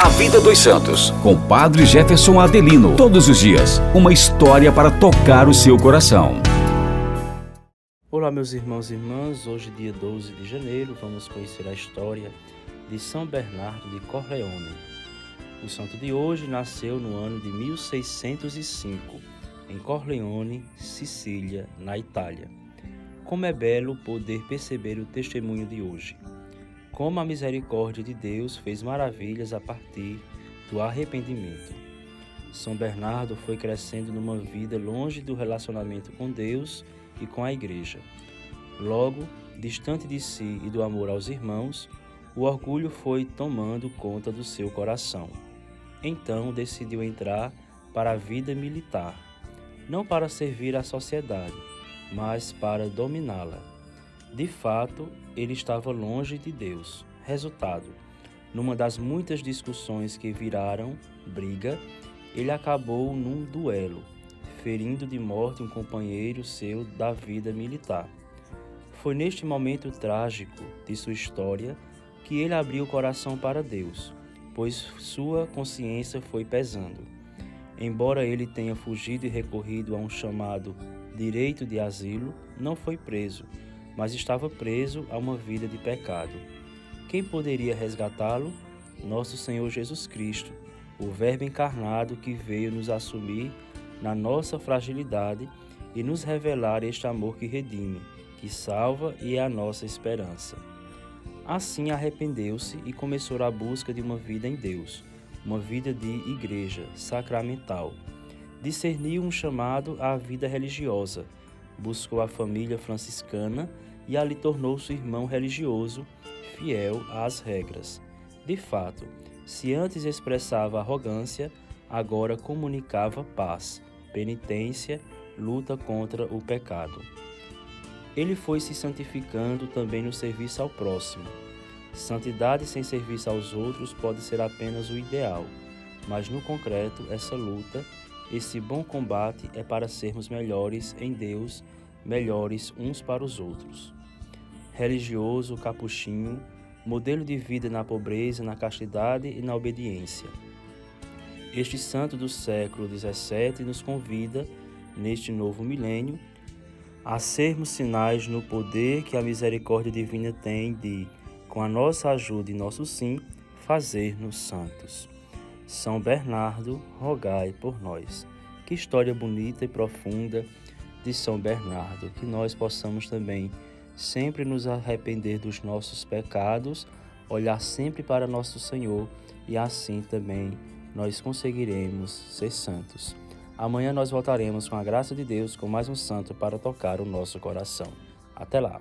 A Vida dos Santos, com Padre Jefferson Adelino. Todos os dias, uma história para tocar o seu coração. Olá, meus irmãos e irmãs. Hoje, dia 12 de janeiro, vamos conhecer a história de São Bernardo de Corleone. O santo de hoje nasceu no ano de 1605, em Corleone, Sicília, na Itália. Como é belo poder perceber o testemunho de hoje como a misericórdia de Deus fez maravilhas a partir do arrependimento. São Bernardo foi crescendo numa vida longe do relacionamento com Deus e com a Igreja. Logo, distante de si e do amor aos irmãos, o orgulho foi tomando conta do seu coração. Então decidiu entrar para a vida militar, não para servir à sociedade, mas para dominá-la. De fato, ele estava longe de Deus. Resultado: numa das muitas discussões que viraram briga, ele acabou num duelo, ferindo de morte um companheiro seu da vida militar. Foi neste momento trágico de sua história que ele abriu o coração para Deus, pois sua consciência foi pesando. Embora ele tenha fugido e recorrido a um chamado direito de asilo, não foi preso mas estava preso a uma vida de pecado. Quem poderia resgatá-lo? Nosso Senhor Jesus Cristo, o Verbo encarnado que veio nos assumir na nossa fragilidade e nos revelar este amor que redime, que salva e é a nossa esperança. Assim arrependeu-se e começou a busca de uma vida em Deus, uma vida de igreja sacramental. Discerniu um chamado à vida religiosa, buscou a família franciscana e ali tornou-se irmão religioso, fiel às regras. De fato, se antes expressava arrogância, agora comunicava paz, penitência, luta contra o pecado. Ele foi se santificando também no serviço ao próximo. Santidade sem serviço aos outros pode ser apenas o ideal, mas no concreto, essa luta, esse bom combate é para sermos melhores em Deus, melhores uns para os outros religioso capuchinho, modelo de vida na pobreza, na castidade e na obediência. Este santo do século XVII nos convida, neste novo milênio, a sermos sinais no poder que a misericórdia divina tem de, com a nossa ajuda e nosso sim, fazer-nos santos. São Bernardo, rogai por nós. Que história bonita e profunda de São Bernardo, que nós possamos também sempre nos arrepender dos nossos pecados, olhar sempre para nosso Senhor e assim também nós conseguiremos ser santos. Amanhã nós voltaremos com a graça de Deus com mais um santo para tocar o nosso coração. Até lá!